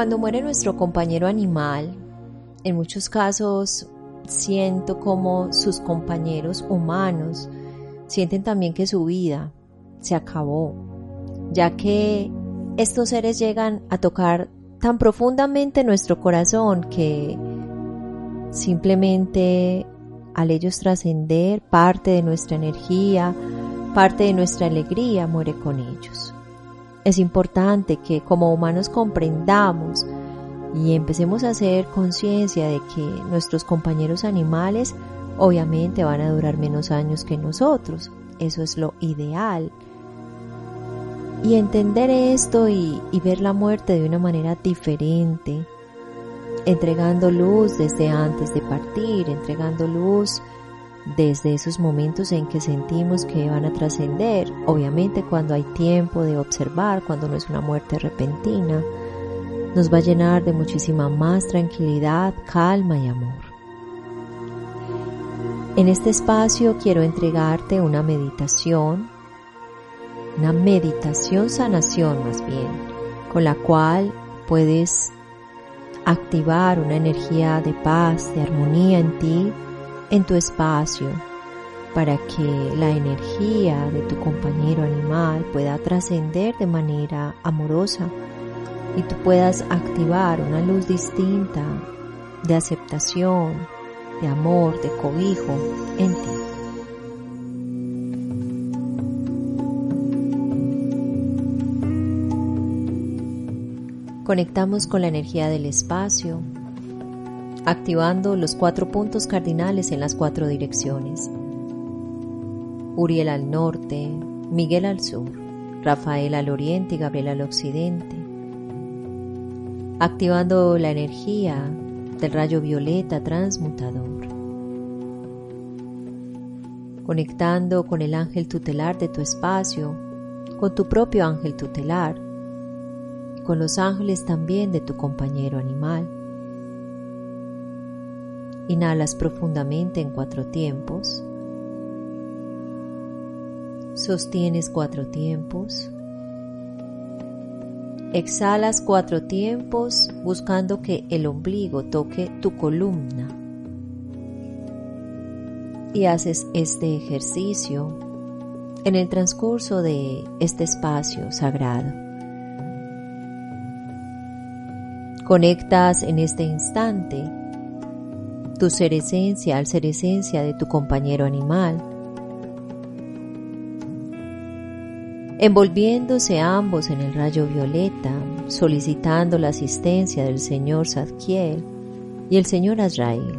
Cuando muere nuestro compañero animal, en muchos casos siento como sus compañeros humanos sienten también que su vida se acabó, ya que estos seres llegan a tocar tan profundamente nuestro corazón que simplemente al ellos trascender parte de nuestra energía, parte de nuestra alegría muere con ellos. Es importante que como humanos comprendamos y empecemos a hacer conciencia de que nuestros compañeros animales obviamente van a durar menos años que nosotros. Eso es lo ideal. Y entender esto y, ver la muerte de una manera diferente, entregando luz desde antes de partir, entregando luz desde esos momentos en que sentimos que van a trascender, obviamente cuando hay tiempo de observar, cuando no es una muerte repentina, nos va a llenar de muchísima más tranquilidad, calma y amor. En este espacio quiero entregarte una meditación, una meditación sanación más bien, con la cual puedes activar una energía de paz, de armonía en ti, en tu espacio, para que la energía de tu compañero animal pueda trascender de manera amorosa y tú puedas activar una luz distinta de aceptación, de amor, de cobijo en ti. Conectamos con la energía del espacio, activando los cuatro puntos cardinales en las cuatro direcciones. Uriel al norte, Miguel al sur, Rafael al oriente y Gabriel al occidente activando la energía del rayo violeta transmutador, conectando con el ángel tutelar de tu espacio, con tu propio ángel tutelar, con los ángeles también de tu compañero animal. Inhalas profundamente en cuatro tiempos. Sostienes cuatro tiempos. Exhalas cuatro tiempos buscando que el ombligo toque tu columna. Y haces este ejercicio en el transcurso de este espacio sagrado. Conectas en este instante tu ser esencia al ser esencia de tu compañero animal. Envolviéndose ambos en el rayo violeta, solicitando la asistencia del señor Zadkiel y el señor Azrael,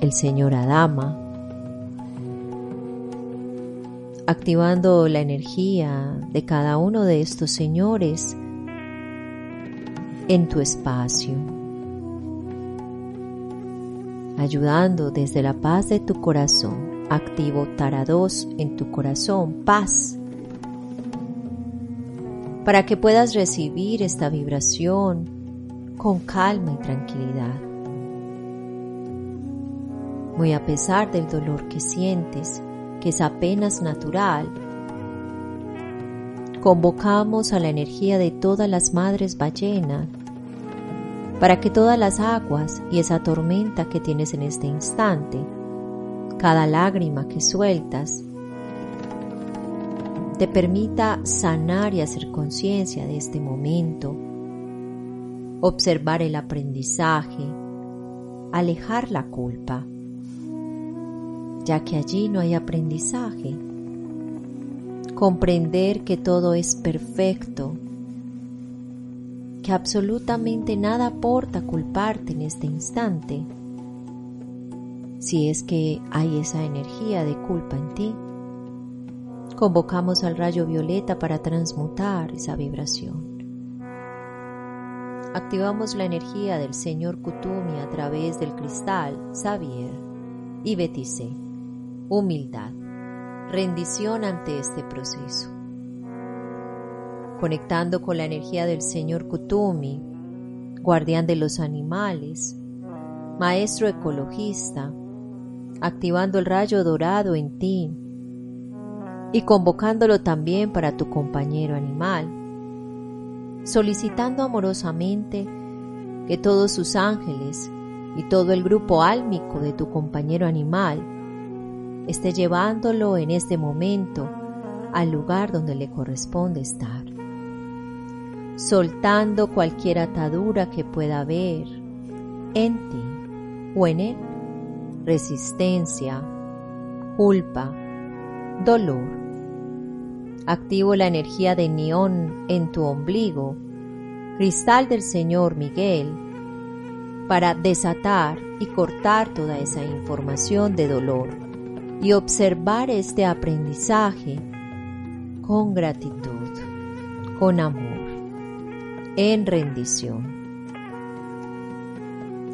el señor Adama, activando la energía de cada uno de estos señores en tu espacio, ayudando desde la paz de tu corazón, activo Tarados en tu corazón, paz para que puedas recibir esta vibración con calma y tranquilidad. Muy a pesar del dolor que sientes, que es apenas natural, convocamos a la energía de todas las madres ballenas para que todas las aguas y esa tormenta que tienes en este instante, cada lágrima que sueltas, te permita sanar y hacer conciencia de este momento, observar el aprendizaje, alejar la culpa, ya que allí no hay aprendizaje, comprender que todo es perfecto, que absolutamente nada aporta culparte en este instante, si es que hay esa energía de culpa en ti. Convocamos al rayo violeta para transmutar esa vibración. Activamos la energía del Señor Kutumi a través del cristal, Xavier y Beticé. Humildad, rendición ante este proceso. Conectando con la energía del Señor Kutumi, guardián de los animales, maestro ecologista, activando el rayo dorado en ti y convocándolo también para tu compañero animal. solicitando amorosamente que todos sus ángeles y todo el grupo álmico de tu compañero animal esté llevándolo en este momento al lugar donde le corresponde estar, soltando cualquier atadura que pueda haber en ti o en él, resistencia, culpa, dolor. Activo la energía de neón en tu ombligo, cristal del Señor Miguel, para desatar y cortar toda esa información de dolor y observar este aprendizaje con gratitud, con amor, en rendición.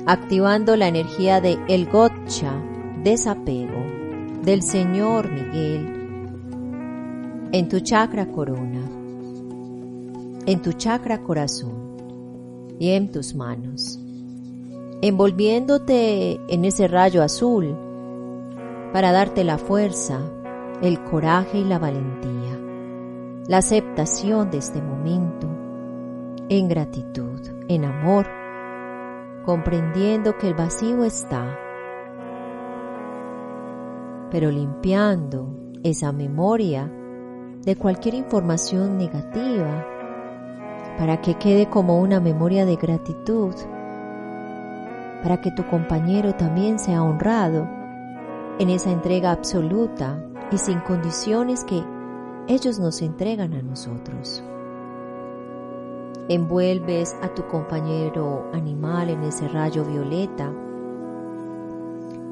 Activando la energía de El Gotcha, desapego, del Señor Miguel, en tu chakra corona, en tu chakra corazón y en tus manos, envolviéndote en ese rayo azul para darte la fuerza, el coraje y la valentía, la aceptación de este momento, en gratitud, en amor, comprendiendo que el vacío está, pero limpiando esa memoria de cualquier información negativa para que quede como una memoria de gratitud, para que tu compañero también sea honrado en esa entrega absoluta y sin condiciones que ellos nos entregan a nosotros. Envuelves a tu compañero animal en ese rayo violeta,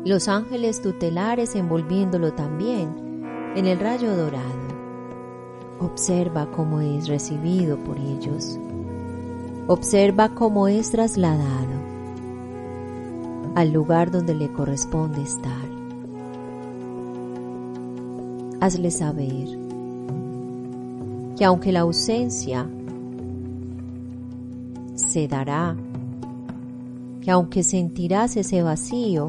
los ángeles tutelares envolviéndolo también en el rayo dorado. Observa cómo es recibido por ellos. Observa cómo es trasladado al lugar donde le corresponde estar hazle saber que aunque la ausencia se dará, que aunque sentirás ese vacío,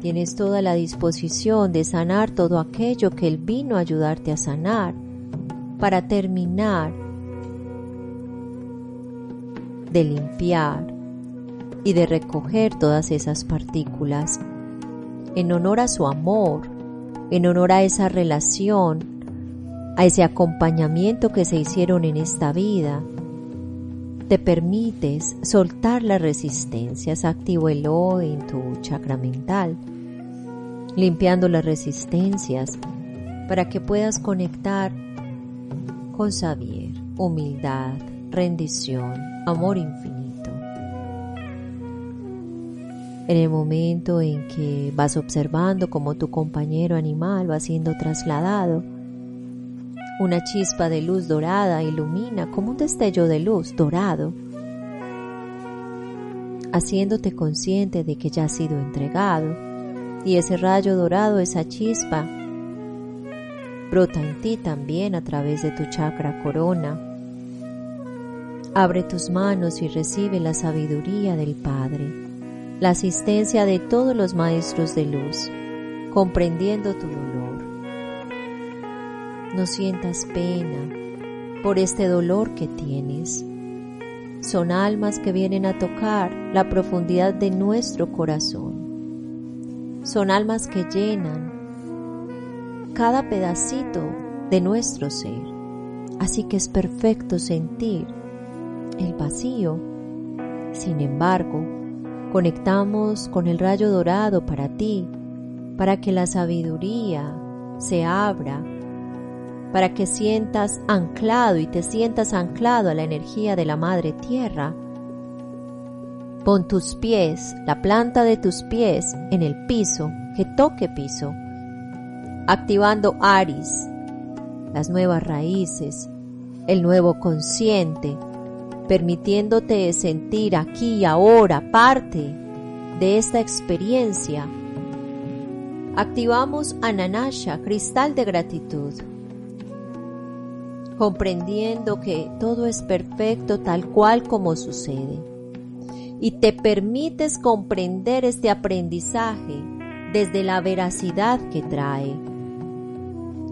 tienes toda la disposición de sanar todo aquello que Él vino a ayudarte a sanar para terminar de limpiar y de recoger todas esas partículas. En honor a su amor en honor a esa relación, a ese acompañamiento que se hicieron en esta vida, te permites soltar las resistencias, activo el O en tu chakra mental, limpiando las resistencias para que puedas conectar con saber, humildad, rendición, amor infinito. en el momento en que vas observando cómo tu compañero animal va siendo trasladado, una chispa de luz dorada ilumina como un destello de luz dorado, haciéndote consciente de que ya ha sido entregado y ese rayo dorado, esa chispa, brota en ti también a través de tu chakra corona. Abre tus manos y recibe la sabiduría del Padre la asistencia de todos los maestros de luz, comprendiendo tu dolor. No sientas pena por este dolor que tienes. Son almas que vienen a tocar la profundidad de nuestro corazón. Son almas que llenan cada pedacito de nuestro ser. Así que es perfecto sentir el vacío. Sin embargo, Conectamos con el rayo dorado para ti, para que la sabiduría se abra, para que sientas anclado y te sientas anclado a la energía de la Madre Tierra. Pon tus pies, la planta de tus pies en el piso, que toque piso, activando Aris, las nuevas raíces, el nuevo consciente, permitiéndote sentir aquí y ahora parte de esta experiencia. Activamos Ananasha, cristal de gratitud, comprendiendo que todo es perfecto tal cual como sucede. Y te permites comprender este aprendizaje desde la veracidad que trae,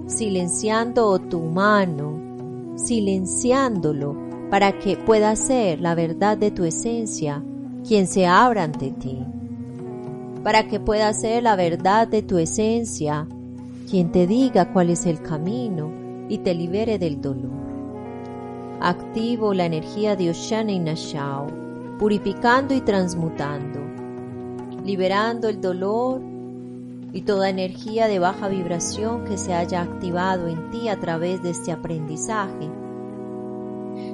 silenciando tu mano, silenciándolo para que pueda ser la verdad de tu esencia quien se abra ante ti, para que pueda ser la verdad de tu esencia quien te diga cuál es el camino y te libere del dolor. Activo la energía de Oshana y Nashao, purificando y transmutando, liberando el dolor y toda energía de baja vibración que se haya activado en ti a través de este aprendizaje.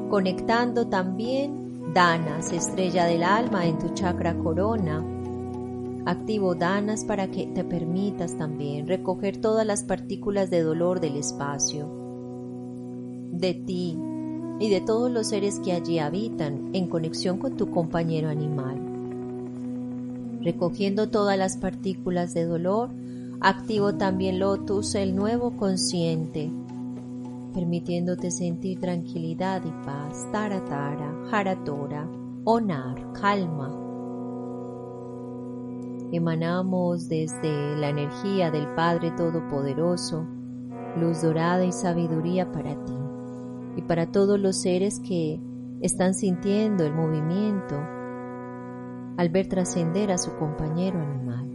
Conectando también Danas, estrella del alma, en tu chakra corona. Activo Danas para que te permitas también recoger todas las partículas de dolor del espacio, de ti y de todos los seres que allí habitan en conexión con tu compañero animal. Recogiendo todas las partículas de dolor, activo también Lotus, el nuevo consciente, permitiéndote sentir tranquilidad y paz, Taratara, Haratora, Onar, calma. Emanamos desde la energía del Padre Todopoderoso, luz dorada y sabiduría para ti y para todos los seres que están sintiendo el movimiento al ver trascender a su compañero animal.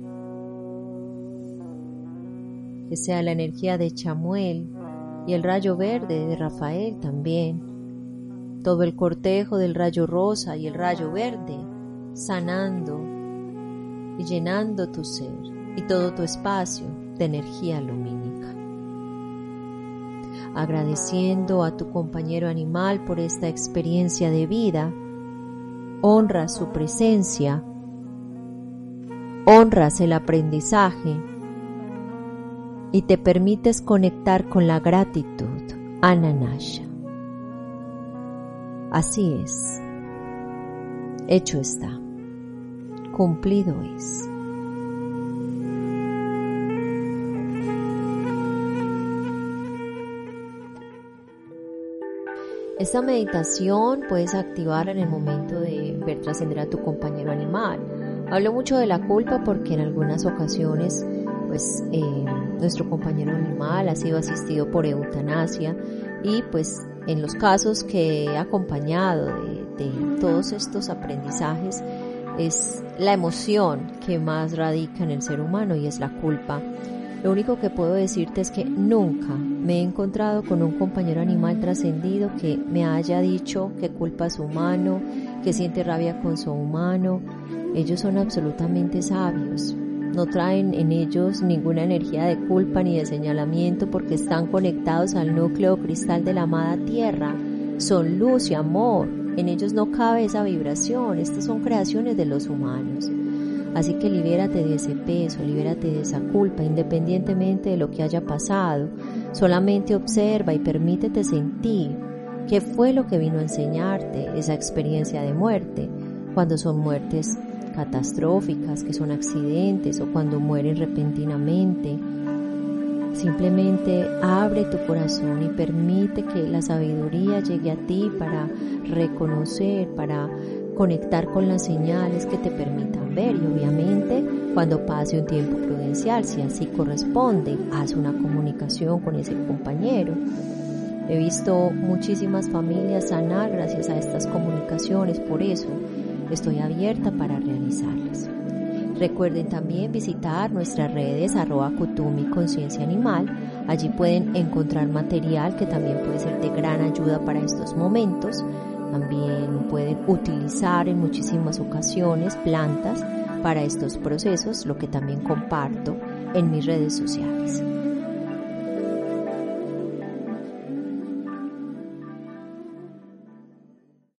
Que sea la energía de Chamuel y el rayo verde de Rafael también, todo el cortejo del rayo rosa y el rayo verde, sanando y llenando tu ser y todo tu espacio de energía lumínica. Agradeciendo a tu compañero animal por esta experiencia de vida, honras su presencia, honras el aprendizaje. Y te permites conectar con la gratitud, Ananasha. Así es, hecho está, cumplido es. Esta meditación puedes activar en el momento de ver trascender a tu compañero animal. Hablo mucho de la culpa porque en algunas ocasiones pues eh, nuestro compañero animal ha sido asistido por eutanasia y pues en los casos que he acompañado de, de todos estos aprendizajes es la emoción que más radica en el ser humano y es la culpa. Lo único que puedo decirte es que nunca me he encontrado con un compañero animal trascendido que me haya dicho que culpa a su humano, que siente rabia con su humano. Ellos son absolutamente sabios. No traen en ellos ninguna energía de culpa ni de señalamiento porque están conectados al núcleo cristal de la amada tierra. Son luz y amor. En ellos no cabe esa vibración. Estas son creaciones de los humanos. Así que libérate de ese peso, libérate de esa culpa, independientemente de lo que haya pasado. Solamente observa y permítete sentir qué fue lo que vino a enseñarte esa experiencia de muerte, cuando son muertes catastróficas, que son accidentes o cuando mueren repentinamente. Simplemente abre tu corazón y permite que la sabiduría llegue a ti para reconocer, para conectar con las señales que te permitan ver y obviamente cuando pase un tiempo prudencial, si así corresponde, haz una comunicación con ese compañero. He visto muchísimas familias sanar gracias a estas comunicaciones, por eso estoy abierta para realizarlas. Recuerden también visitar nuestras redes arroba Kutumi Conciencia Animal. Allí pueden encontrar material que también puede ser de gran ayuda para estos momentos. También pueden utilizar en muchísimas ocasiones plantas para estos procesos, lo que también comparto en mis redes sociales.